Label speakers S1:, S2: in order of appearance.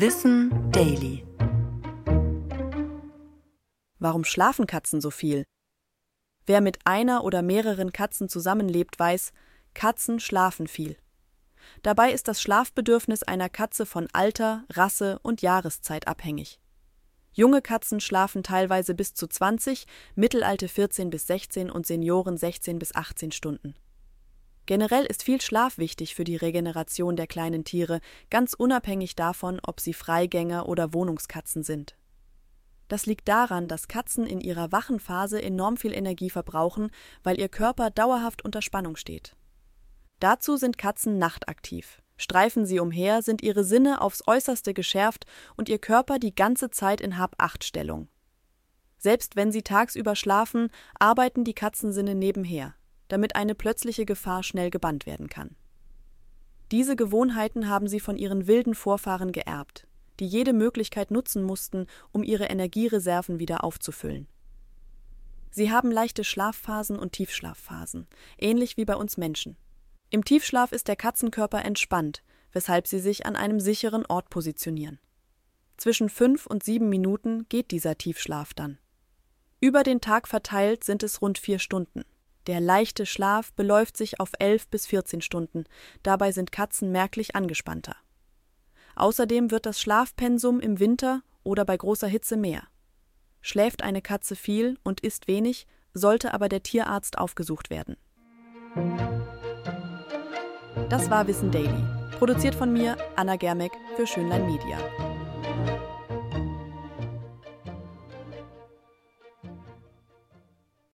S1: Wissen Daily. Warum schlafen Katzen so viel? Wer mit einer oder mehreren Katzen zusammenlebt, weiß, Katzen schlafen viel. Dabei ist das Schlafbedürfnis einer Katze von Alter, Rasse und Jahreszeit abhängig. Junge Katzen schlafen teilweise bis zu 20, Mittelalte 14 bis 16 und Senioren 16 bis 18 Stunden. Generell ist viel Schlaf wichtig für die Regeneration der kleinen Tiere, ganz unabhängig davon, ob sie Freigänger oder Wohnungskatzen sind. Das liegt daran, dass Katzen in ihrer wachen Phase enorm viel Energie verbrauchen, weil ihr Körper dauerhaft unter Spannung steht. Dazu sind Katzen nachtaktiv. Streifen sie umher, sind ihre Sinne aufs äußerste geschärft und ihr Körper die ganze Zeit in Hab-Acht-Stellung. Selbst wenn sie tagsüber schlafen, arbeiten die Katzensinne nebenher, damit eine plötzliche Gefahr schnell gebannt werden kann. Diese Gewohnheiten haben sie von ihren wilden Vorfahren geerbt, die jede Möglichkeit nutzen mussten, um ihre Energiereserven wieder aufzufüllen. Sie haben leichte Schlafphasen und Tiefschlafphasen, ähnlich wie bei uns Menschen. Im Tiefschlaf ist der Katzenkörper entspannt, weshalb sie sich an einem sicheren Ort positionieren. Zwischen fünf und sieben Minuten geht dieser Tiefschlaf dann. Über den Tag verteilt sind es rund vier Stunden. Der leichte Schlaf beläuft sich auf elf bis vierzehn Stunden, dabei sind Katzen merklich angespannter. Außerdem wird das Schlafpensum im Winter oder bei großer Hitze mehr. Schläft eine Katze viel und isst wenig, sollte aber der Tierarzt aufgesucht werden. Das war Wissen Daily, produziert von mir, Anna Germeck, für Schönlein Media.